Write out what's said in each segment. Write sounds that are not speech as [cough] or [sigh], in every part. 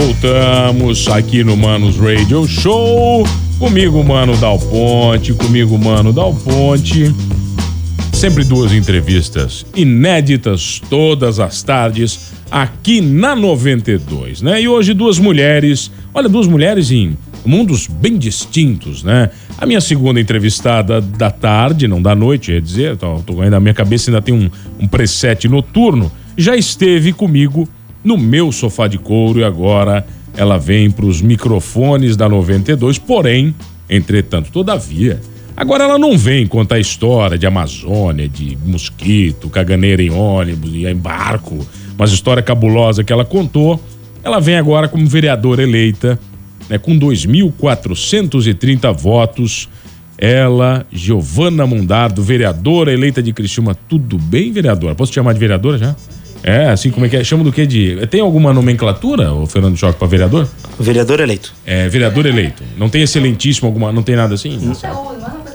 Voltamos aqui no Manos Radio Show. Comigo, Mano Dal Ponte, comigo, Mano Dal Ponte. Sempre duas entrevistas inéditas todas as tardes aqui na 92, né? E hoje duas mulheres, olha, duas mulheres em mundos bem distintos, né? A minha segunda entrevistada da tarde, não da noite, ia dizer, tô, tô ainda na minha cabeça ainda tem um, um preset noturno, já esteve comigo no meu sofá de couro e agora ela vem para os microfones da 92, porém, entretanto, todavia, agora ela não vem contar história de Amazônia, de mosquito, caganeira em ônibus e em barco, mas história cabulosa que ela contou. Ela vem agora como vereadora eleita, né, com 2.430 votos. Ela, Giovana Mundardo, vereadora eleita de Criciúma. Tudo bem, vereadora? Posso te chamar de vereadora já? É, assim como é que é? Chama do que de. Tem alguma nomenclatura, o Fernando Choque, para vereador? Vereador eleito. É, vereador eleito. Não tem excelentíssimo alguma. Não tem nada assim? Não. Não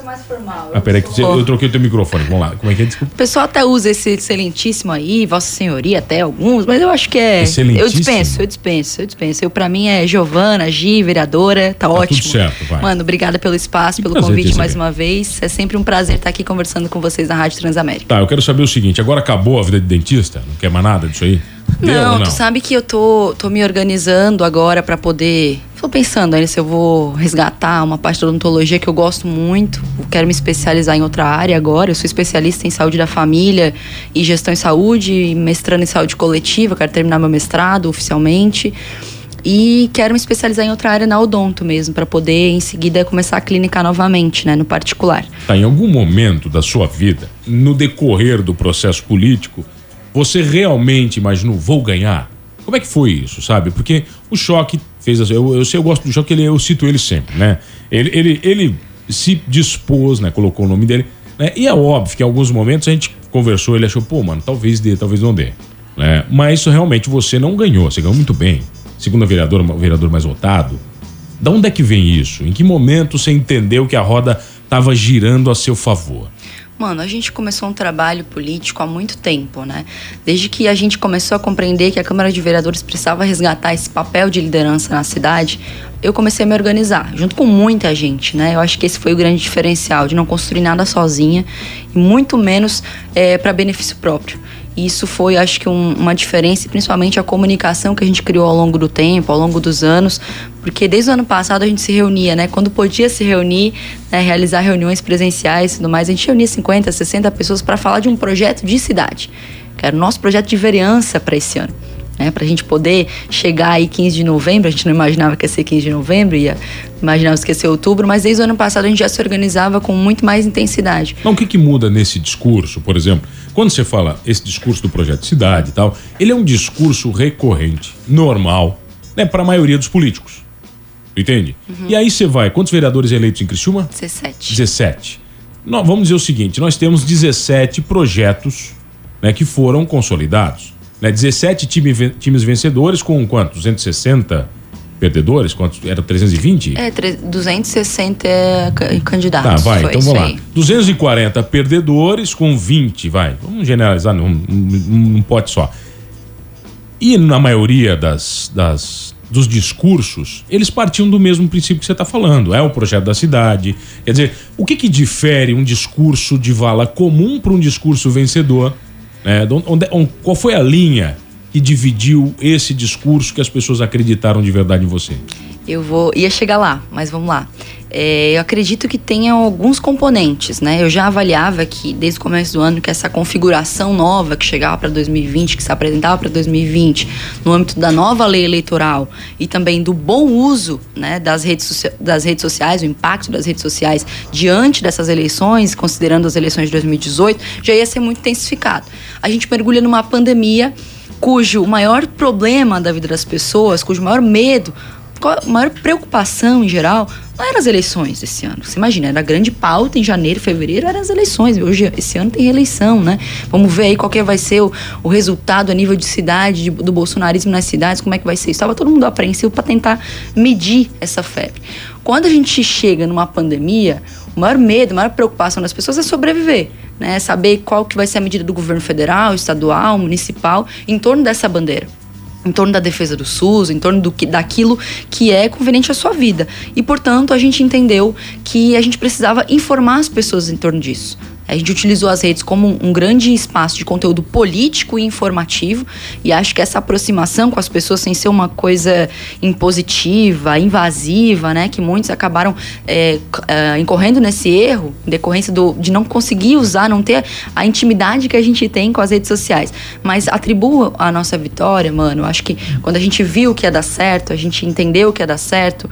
mais formal. Ah, peraí, que eu troquei o teu microfone. Vamos lá. Como é que é? Desculpa. O pessoal até usa esse excelentíssimo aí, Vossa Senhoria, até alguns, mas eu acho que é. Excelentíssimo. Eu dispenso, eu dispenso, eu dispenso. Eu, pra mim é Giovana, Gi, vereadora, tá, tá ótimo. Tudo certo, vai. Mano, obrigada pelo espaço, pelo convite mais uma vez. É sempre um prazer estar aqui conversando com vocês na Rádio Transamérica. Tá, eu quero saber o seguinte: agora acabou a vida de dentista? Não quer mais nada disso aí? Não, não, tu sabe que eu tô, tô me organizando agora para poder. Tô pensando aí se eu vou resgatar uma parte da odontologia que eu gosto muito. Quero me especializar em outra área agora. Eu sou especialista em saúde da família e gestão em saúde, mestrando em saúde coletiva. Quero terminar meu mestrado oficialmente. E quero me especializar em outra área na odonto mesmo, para poder em seguida começar a clínica novamente, né, no particular. Tá, em algum momento da sua vida, no decorrer do processo político, você realmente imaginou, vou ganhar? Como é que foi isso, sabe? Porque o Choque fez eu, eu sei, eu gosto do Choque, ele, eu cito ele sempre, né? Ele, ele, ele se dispôs, né? Colocou o nome dele, né? E é óbvio que em alguns momentos a gente conversou, ele achou, pô, mano, talvez dê, talvez não dê. Né? Mas isso realmente você não ganhou, você ganhou muito bem. Segundo vereador, o vereador mais votado. Da onde é que vem isso? Em que momento você entendeu que a roda estava girando a seu favor? Mano, a gente começou um trabalho político há muito tempo, né? Desde que a gente começou a compreender que a Câmara de Vereadores precisava resgatar esse papel de liderança na cidade, eu comecei a me organizar, junto com muita gente, né? Eu acho que esse foi o grande diferencial, de não construir nada sozinha, e muito menos é, para benefício próprio. Isso foi, acho que, um, uma diferença, principalmente a comunicação que a gente criou ao longo do tempo, ao longo dos anos, porque desde o ano passado a gente se reunia, né? Quando podia se reunir, né? realizar reuniões presenciais e tudo mais, a gente reunia 50, 60 pessoas para falar de um projeto de cidade, que era o nosso projeto de vereança para esse ano né? Para a gente poder chegar aí 15 de novembro, a gente não imaginava que ia ser 15 de novembro, ia imaginava que ia ser outubro, mas desde o ano passado a gente já se organizava com muito mais intensidade. Mas o que, que muda nesse discurso, por exemplo? Quando você fala esse discurso do projeto de cidade e tal, ele é um discurso recorrente, normal, né, para a maioria dos políticos. Entende? Uhum. E aí você vai, quantos vereadores eleitos em Criciúma? 17. 17. Nós, vamos dizer o seguinte, nós temos 17 projetos né, que foram consolidados. Né? 17 time, times vencedores com quanto? 260 perdedores? Quantos? Era 320? É, 260 é candidatos. Tá, vai, então vamos lá. Aí. 240 perdedores com 20, vai. Vamos generalizar num, num, num pote só. E na maioria das, das, dos discursos, eles partiam do mesmo princípio que você está falando. É o projeto da cidade. Quer dizer, o que, que difere um discurso de vala comum para um discurso vencedor? É, onde, onde, qual foi a linha que dividiu esse discurso que as pessoas acreditaram de verdade em você? Eu vou ia chegar lá, mas vamos lá. É, eu acredito que tenha alguns componentes, né? Eu já avaliava que desde o começo do ano que essa configuração nova que chegava para 2020, que se apresentava para 2020, no âmbito da nova lei eleitoral e também do bom uso, né, das redes, das redes sociais, o impacto das redes sociais diante dessas eleições, considerando as eleições de 2018, já ia ser muito intensificado. A gente mergulha numa pandemia cujo maior problema da vida das pessoas, cujo maior medo, maior preocupação em geral não eram as eleições desse ano. Você imagina, era a grande pauta em janeiro, fevereiro, eram as eleições. Hoje, esse ano tem reeleição, né? Vamos ver aí qual que vai ser o, o resultado a nível de cidade, de, do bolsonarismo nas cidades, como é que vai ser. Estava todo mundo apreensivo para tentar medir essa febre. Quando a gente chega numa pandemia, o maior medo, a maior preocupação das pessoas é sobreviver. Né, saber qual que vai ser a medida do governo federal, estadual, municipal, em torno dessa bandeira em torno da defesa do SUS, em torno do que, daquilo que é conveniente à sua vida. E, portanto, a gente entendeu que a gente precisava informar as pessoas em torno disso. A gente utilizou as redes como um grande espaço de conteúdo político e informativo, e acho que essa aproximação com as pessoas, sem ser uma coisa impositiva, invasiva, né, que muitos acabaram é, é, incorrendo nesse erro, em decorrência do, de não conseguir usar, não ter a intimidade que a gente tem com as redes sociais. Mas atribuo a nossa vitória, mano. Acho que quando a gente viu que ia dar certo, a gente entendeu que ia dar certo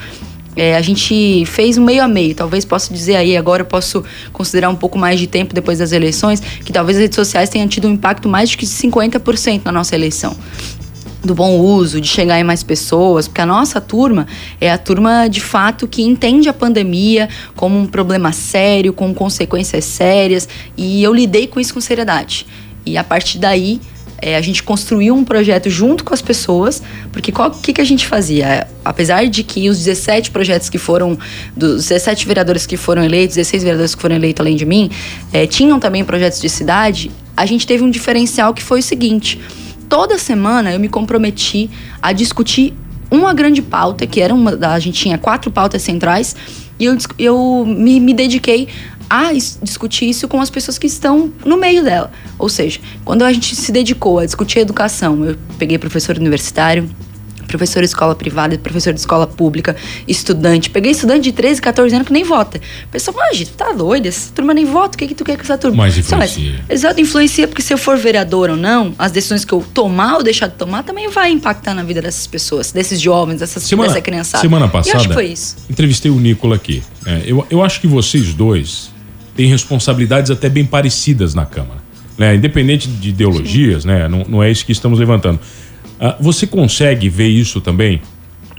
é, a gente fez um meio a meio. Talvez possa dizer aí, agora eu posso considerar um pouco mais de tempo depois das eleições, que talvez as redes sociais tenham tido um impacto mais de 50% na nossa eleição do bom uso, de chegar em mais pessoas, porque a nossa turma é a turma de fato que entende a pandemia como um problema sério, com consequências sérias, e eu lidei com isso com seriedade. E a partir daí, é, a gente construiu um projeto junto com as pessoas, porque o que, que a gente fazia? Apesar de que os 17 projetos que foram, dos 17 vereadores que foram eleitos, 16 vereadores que foram eleitos além de mim, é, tinham também projetos de cidade, a gente teve um diferencial que foi o seguinte: toda semana eu me comprometi a discutir uma grande pauta, que era uma. A gente tinha quatro pautas centrais, e eu, eu me, me dediquei a discutir isso com as pessoas que estão no meio dela. Ou seja, quando a gente se dedicou a discutir educação, eu peguei professor universitário, professor de escola privada, professor de escola pública, estudante. Peguei estudante de 13, 14 anos que nem vota. Pessoal, mas tu tá doido? Essa turma nem vota. O que, que tu quer com essa turma? Mas influencia. Mas, exato, influencia porque se eu for vereador ou não, as decisões que eu tomar ou deixar de tomar também vai impactar na vida dessas pessoas, desses jovens, dessas, semana, dessa criançada. Semana passada, eu acho que foi isso. entrevistei o Nicola aqui. É, eu, eu acho que vocês dois têm responsabilidades até bem parecidas na Câmara. Né? Independente de ideologias, né? Não, não, é isso que estamos levantando. Uh, você consegue ver isso também?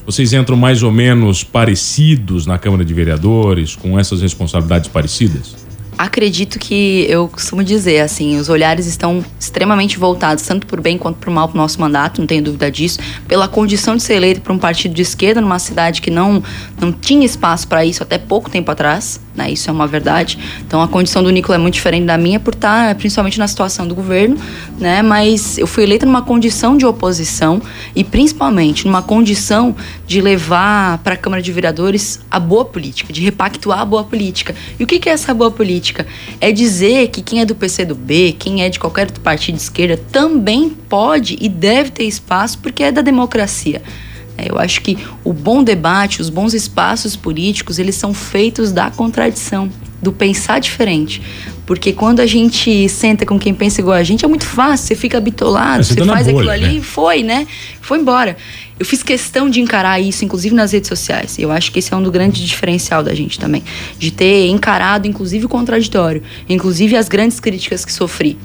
Vocês entram mais ou menos parecidos na Câmara de Vereadores, com essas responsabilidades parecidas? Acredito que eu costumo dizer assim, os olhares estão extremamente voltados tanto por bem quanto por mal para o nosso mandato, não tenho dúvida disso, pela condição de ser eleito por um partido de esquerda numa cidade que não não tinha espaço para isso até pouco tempo atrás né? Isso é uma verdade. Então a condição do Nicola é muito diferente da minha por estar principalmente na situação do governo, né? Mas eu fui eleita numa condição de oposição e principalmente numa condição de levar para a Câmara de Vereadores a boa política, de repactuar a boa política. E o que, que é essa boa política? É dizer que quem é do PCdoB, quem é de qualquer outro partido de esquerda, também pode e deve ter espaço porque é da democracia. É, eu acho que o bom debate, os bons espaços políticos, eles são feitos da contradição, do pensar diferente. Porque quando a gente senta com quem pensa igual a gente, é muito fácil, você fica bitolado, você, você faz bolha, aquilo ali e né? foi, né? Foi embora. Eu fiz questão de encarar isso, inclusive nas redes sociais. Eu acho que esse é um do grande diferencial da gente também. De ter encarado, inclusive, o contraditório. Inclusive as grandes críticas que sofri.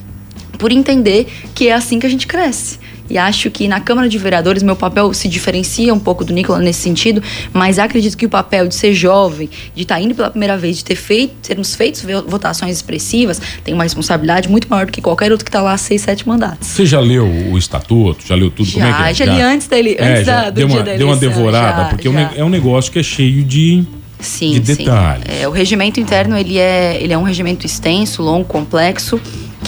Por entender que é assim que a gente cresce. E acho que na Câmara de Vereadores meu papel se diferencia um pouco do Nicolas nesse sentido, mas acredito que o papel de ser jovem, de estar tá indo pela primeira vez, de ter feito, termos feito votações expressivas, tem uma responsabilidade muito maior do que qualquer outro que está lá há seis, sete mandatos. Você já leu o estatuto? Já leu tudo? Já, Como é que é? já, li antes dele, é, antes da, do deu uma, dia Deu uma devorada, já, porque já. é um negócio que é cheio de sim, de detalhes. Sim. É, o regimento interno ele é, ele é um regimento extenso, longo, complexo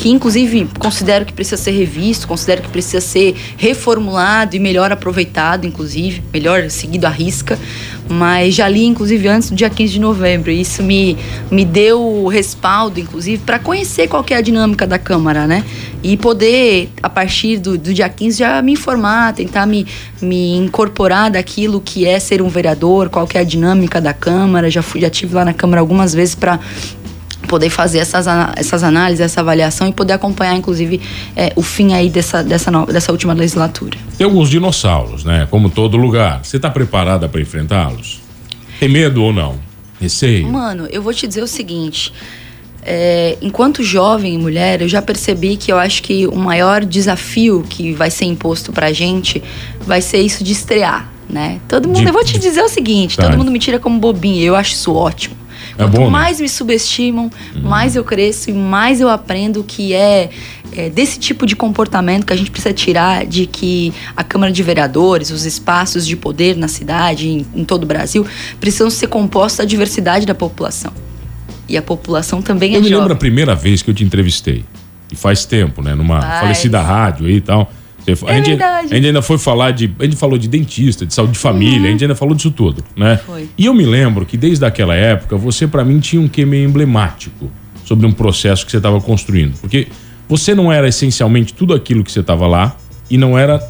que inclusive considero que precisa ser revisto, considero que precisa ser reformulado e melhor aproveitado, inclusive, melhor seguido à risca. Mas já li, inclusive, antes do dia 15 de novembro. E isso me, me deu respaldo, inclusive, para conhecer qual é a dinâmica da Câmara, né? E poder, a partir do, do dia 15, já me informar, tentar me, me incorporar daquilo que é ser um vereador, qual é a dinâmica da Câmara. Já, fui, já tive lá na Câmara algumas vezes para poder fazer essas, essas análises, essa avaliação e poder acompanhar, inclusive, é, o fim aí dessa, dessa, nova, dessa última legislatura. Tem alguns dinossauros, né? Como todo lugar. Você está preparada para enfrentá-los? Tem medo ou não? Receio? Mano, eu vou te dizer o seguinte. é, enquanto jovem e mulher, eu já percebi que eu acho que o maior desafio que vai ser imposto pra gente vai ser isso de estrear, né? Todo mundo, De- eu vou te dizer o seguinte, Tá. todo mundo me tira como bobinha, eu acho isso ótimo. É Quanto bom, né? mais me subestimam, mais eu cresço e mais eu aprendo que é, é desse tipo de comportamento que a gente precisa tirar de que a Câmara de Vereadores, os espaços de poder na cidade, em, em todo o Brasil, precisam ser compostos da diversidade da população. E a população também é Eu me jovem. lembro a primeira vez que eu te entrevistei. E faz tempo, né? Numa Faz. falecida rádio e tal. Você- É a, gente, verdade. a gente ainda foi falar de. A gente falou de dentista, de saúde de família, a gente ainda falou disso tudo, né? Foi. E eu me lembro que desde aquela época você, pra mim, tinha um quê meio emblemático sobre um processo que você estava construindo. Porque você não era essencialmente tudo aquilo que você estava lá e não era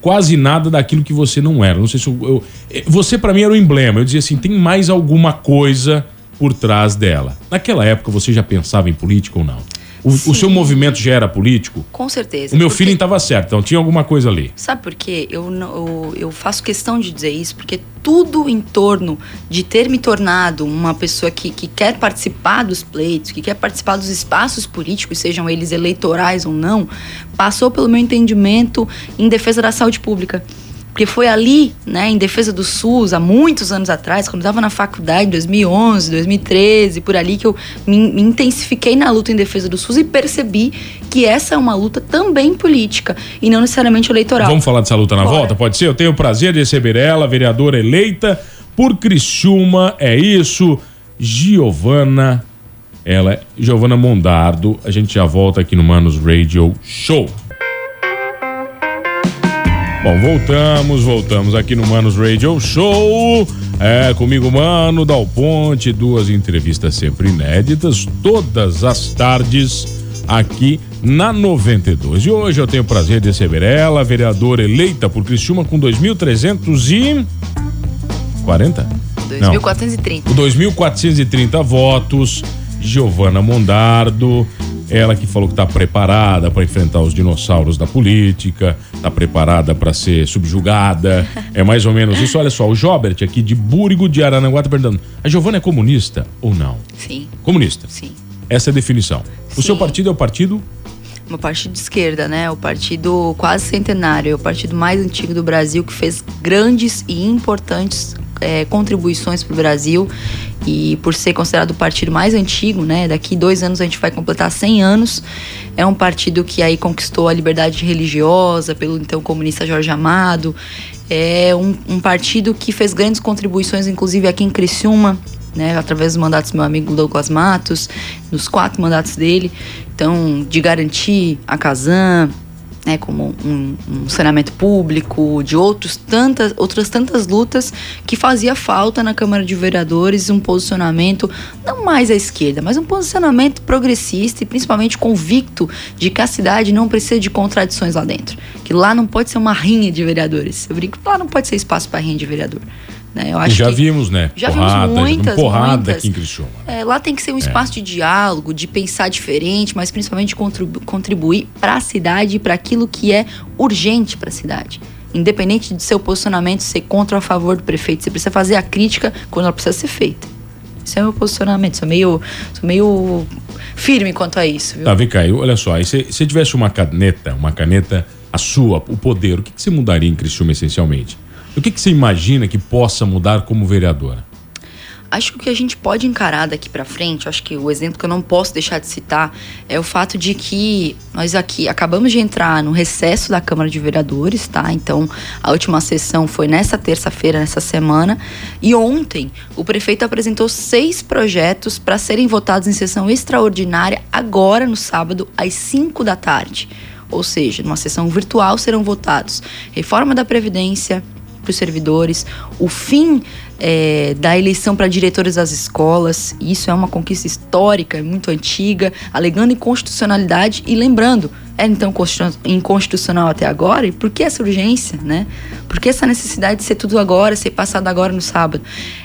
quase nada daquilo que você não era. Não sei se eu. eu- eh, você, pra mim, era o emblema. Eu dizia assim: tem mais alguma coisa por trás dela. Naquela época você já pensava em política ou não? O, seu movimento já era político? Com certeza. O meu porque- feeling estava certo, então tinha alguma coisa ali. Sabe por quê? Eu, eu, eu faço questão de dizer isso, porque tudo em torno de ter me tornado uma pessoa que, que quer participar dos pleitos, que quer participar dos espaços políticos, sejam eles eleitorais ou não, passou pelo meu entendimento em defesa da saúde pública. Porque foi ali, né, em defesa do SUS, há muitos anos atrás, quando eu estava na faculdade, em 2011, 2013, por ali, que eu me, me intensifiquei na luta em defesa do SUS e percebi que essa é uma luta também política e não necessariamente eleitoral. Vamos falar dessa luta na Bora. volta? Pode ser? Eu tenho o prazer de receber ela, vereadora eleita por Criciúma. É isso, Giovana. Ela é Giovana Mondardo. A gente já volta aqui no Manos Radio Show. Bom, voltamos, voltamos aqui no Manos Radio Show. É, comigo, Mano, Dal Ponte, duas entrevistas sempre inéditas, todas as tardes aqui na 92. E hoje eu tenho o prazer de receber ela, vereadora eleita por Criciúma com 2.340? 2430. O 2.430 votos. Giovana Mondardo, ela que falou que está preparada para enfrentar os dinossauros da política, está preparada para ser subjugada. [laughs] É mais ou menos isso. Olha só, o Jobert aqui de Búrigo de Arananguá está perguntando: a Giovana é comunista ou não? Sim, Comunista. sim. Essa é a definição. O seu Sim. partido é o partido Uma partido de esquerda, né? O partido quase centenário, é o partido mais antigo do Brasil que fez grandes e importantes é, contribuições para o Brasil. E por ser considerado o partido mais antigo, né? Daqui dois anos a gente vai completar 100 anos. É um partido que aí conquistou a liberdade religiosa pelo então comunista Jorge Amado. É um, um partido que fez grandes contribuições, inclusive aqui em Criciúma, né, através dos mandatos do meu amigo Douglas Matos, nos quatro mandatos dele, então de garantir a Casan, né, como um, um saneamento público, de outros tantas, outras tantas lutas que fazia falta na Câmara de Vereadores um posicionamento não mais à esquerda, mas um posicionamento progressista e principalmente convicto de que a cidade não precisa de contradições lá dentro, que lá não pode ser uma rinha de vereadores. Eu brinco, lá não pode ser espaço para rinha de vereador. Né? Eu acho já que vimos, né? já vimos porrada, já vimos muitas, porrada muitas. aqui em Criciúma. É, lá tem que ser um espaço de diálogo, de pensar diferente, mas principalmente contribu- contribuir para a cidade e para aquilo que é urgente para a cidade. Independente de seu posicionamento ser contra ou a favor do prefeito, você precisa fazer a crítica quando ela precisa ser feita. Esse é o meu posicionamento. Sou meio, sou meio firme quanto a isso, viu? Tá, vem cá, olha só, aí se se tivesse uma caneta, uma caneta, a sua, o poder, o que, que você mudaria em Criciúma essencialmente? O que, que você imagina que possa mudar como vereadora? Acho que o que a gente pode encarar daqui pra frente, acho que o exemplo que eu não posso deixar de citar é o fato de que nós aqui acabamos de entrar no recesso da Câmara de Vereadores, tá? Então, a última sessão foi nessa terça-feira, nessa semana, e ontem o prefeito apresentou seis projetos para serem votados em sessão extraordinária agora no sábado às 5 da tarde. Ou seja, numa sessão virtual serão votados reforma da Previdência, para os servidores, o fim é, da eleição para diretores das escolas, isso é uma conquista histórica, é muito antiga, alegando inconstitucionalidade e lembrando, era então constitu- inconstitucional até agora, e por que essa urgência, né? Por que essa necessidade de ser tudo agora, ser passado agora no sábado?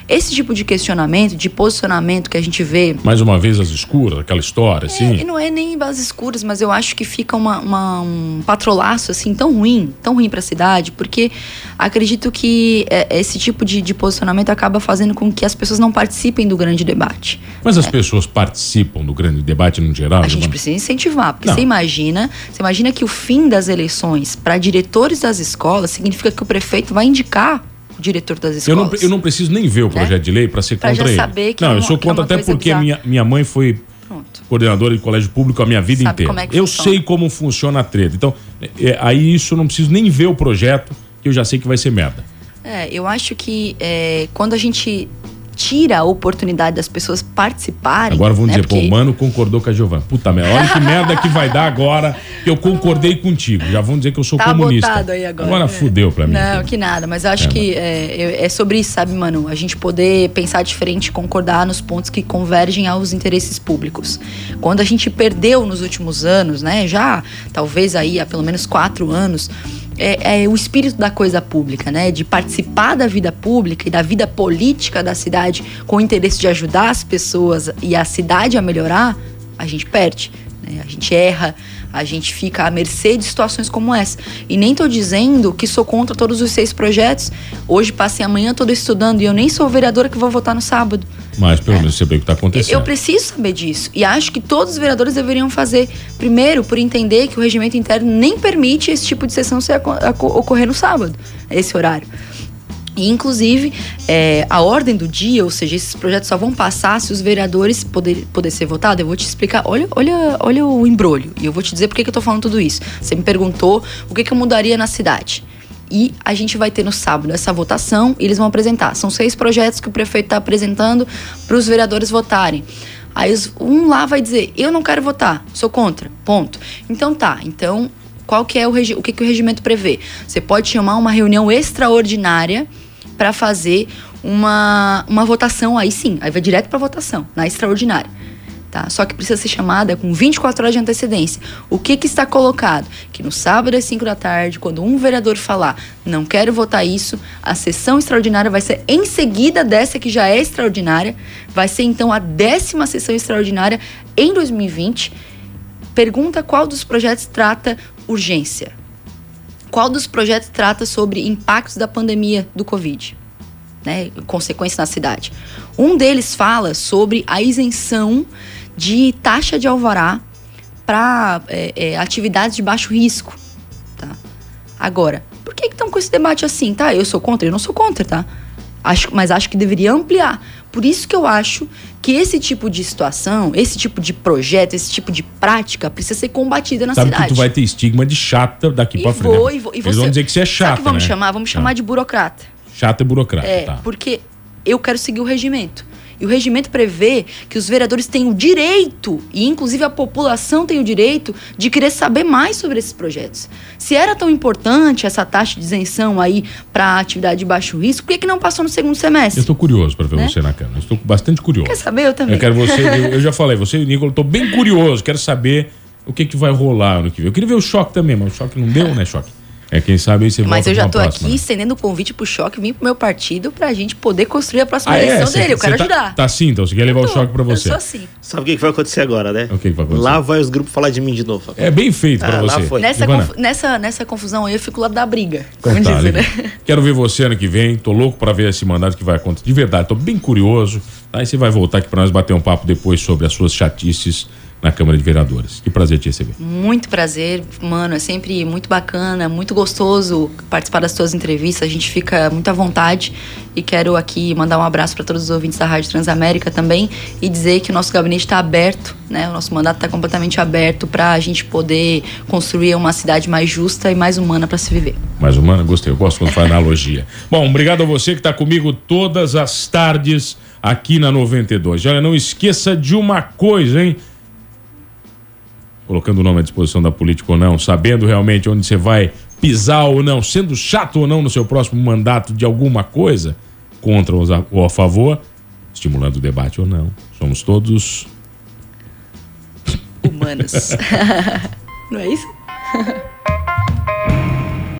Esse tipo de questionamento, de posicionamento que a gente vê. Mais uma vez as escuras, aquela história, assim. É, não é nem as escuras, mas eu acho que fica uma, uma, um patrolaço assim tão ruim, tão ruim para a cidade, porque acredito que é, esse tipo de, de, posicionamento acaba fazendo com que as pessoas não participem do grande debate. Mas as é. pessoas participam do grande debate no geral? A gente precisa incentivar, porque não. você imagina, você imagina que o fim das eleições para diretores das escolas significa que o prefeito vai indicar diretor das escolas. Eu não, eu não preciso nem ver o né? projeto né? de lei para ser pra contra ele. Saber que não, é uma, eu sou contra é até porque minha, minha mãe foi Pronto. coordenadora de colégio público a minha vida Sabe inteira. É eu funciona. sei como funciona a treta. Então, é, aí isso eu não preciso nem ver o projeto, que eu já sei que vai ser merda. É, eu acho que é, quando a gente tira a oportunidade das pessoas participarem. Agora vamos né? dizer, Porque... pô, o mano concordou com a Giovana. Puta merda, olha que merda que vai dar agora que eu concordei contigo. Já vão dizer que eu sou tá comunista. Aí agora agora né? fudeu pra mim. Não, que nada, mas eu acho é, que é, é, sobre isso, sabe, mano? A gente poder pensar diferente, concordar nos pontos que convergem aos interesses públicos. Quando a gente perdeu nos últimos anos, né? Já talvez aí há pelo menos quatro anos é, é, o espírito da coisa pública, né? De participar da vida pública e da vida política da cidade com o interesse de ajudar as pessoas e a cidade a melhorar, a gente perde, né? A gente erra, a gente fica à mercê de situações como essa. E nem estou dizendo que sou contra todos os seis projetos. Hoje passei a manhã toda estudando e eu nem sou vereadora que vou votar no sábado. Mas pelo é. menos vê o que está acontecendo. Eu preciso saber disso. E acho que todos os vereadores deveriam fazer. Primeiro, por entender que o regimento interno nem permite esse tipo de sessão ser, ocorrer no sábado, esse horário. E, inclusive, é, a ordem do dia, ou seja, esses projetos só vão passar se os vereadores poder, poder ser votados. Eu vou te explicar. Olha, olha, olha o embrulho. E eu vou te dizer por que, que eu estou falando tudo isso. Você me perguntou o que, que eu mudaria na cidade. E a gente vai ter no sábado essa votação e eles vão apresentar. São seis projetos que o prefeito está apresentando para os vereadores votarem. Aí um lá vai dizer, eu não quero votar, sou contra, ponto. Então tá, então qual que é o, o que, que o regimento prevê? Você pode chamar uma reunião extraordinária para fazer uma, uma votação aí sim, aí vai direto para votação, na extraordinária. Tá? Só que precisa ser chamada com 24 horas de antecedência. O que, que está colocado? Que no sábado às 5 da tarde, quando um vereador falar não quero votar isso, a sessão extraordinária vai ser em seguida dessa que já é extraordinária, vai ser então a décima sessão extraordinária em 2020. Pergunta qual dos projetos trata urgência. Qual dos projetos trata sobre impactos da pandemia do Covid? Né, consequências na cidade. Um deles fala sobre a isenção de taxa de alvará para é, é, atividades de baixo risco. Tá? Agora, por que estão com esse debate assim? Tá, eu sou contra, eu não sou contra, tá? Acho, mas acho que deveria ampliar. Por isso que eu acho que esse tipo de situação, esse tipo de projeto, esse tipo de prática precisa ser combatida na Sabe cidade. que tu vai ter estigma de chata daqui para frente. Vou, e vou, e Eles vão dizer que você é chata, Sabe que vamos né? chamar? Vamos chamar ah. de burocrata. Chata e burocrata, é, tá. porque eu quero seguir o regimento. E o regimento prevê que os vereadores têm o direito, e inclusive a população tem o direito, de querer saber mais sobre esses projetos. Se era tão importante essa taxa de isenção aí para atividade de baixo risco, por que, que não passou no segundo semestre? Eu estou curioso para ver né? você na câmera. Estou bastante curioso. Quer saber? Eu também. Eu quero você, eu, eu já falei, você e o Nicolas, estou bem curioso, quero saber o que, que vai rolar ano que vem. Eu queria ver o choque também, mas o choque não deu, né, choque? É, quem sabe aí você Mas eu já tô próxima, aqui né? estendendo o convite pro Choque vir pro meu partido pra gente poder construir a próxima Ah, é? eleição Cê- dele. Eu quero tá, ajudar. Tá assim, então você quer levar o Tô, choque pra Eu você. sou assim. Sabe o que que vai acontecer agora, né? O que que vai acontecer? Lá vai os grupos falar de mim de novo. É bem feito pra Ah, lá você. foi. Nessa, Ivana, confu- nessa, nessa confusão aí, eu fico lá da briga. Como tá, dizer, legal. né? Quero ver você ano que vem. Tô louco pra ver esse mandato que vai acontecer. De verdade, tô bem curioso. Aí você vai voltar aqui pra nós bater um papo depois sobre as suas chatices na Câmara de Vereadores. Que prazer te receber. Muito prazer, mano. É sempre muito bacana, muito gostoso participar das tuas entrevistas. A gente fica muito à vontade. E quero aqui mandar um abraço para todos os ouvintes da Rádio Transamérica também e dizer que o nosso gabinete está aberto, né? O nosso mandato está completamente aberto para a gente poder construir uma cidade mais justa e mais humana para se viver. Mais humana, gostei. Eu gosto quando faz analogia. [laughs] Bom, obrigado a você que está comigo todas as tardes aqui na 92. Olha, não esqueça de uma coisa, hein? Colocando o nome à disposição da política ou não, sabendo realmente onde você vai pisar ou não, sendo chato ou não no seu próximo mandato de alguma coisa, contra ou a favor, estimulando o debate ou não. Somos todos Humanos. [laughs] Não é isso? [laughs]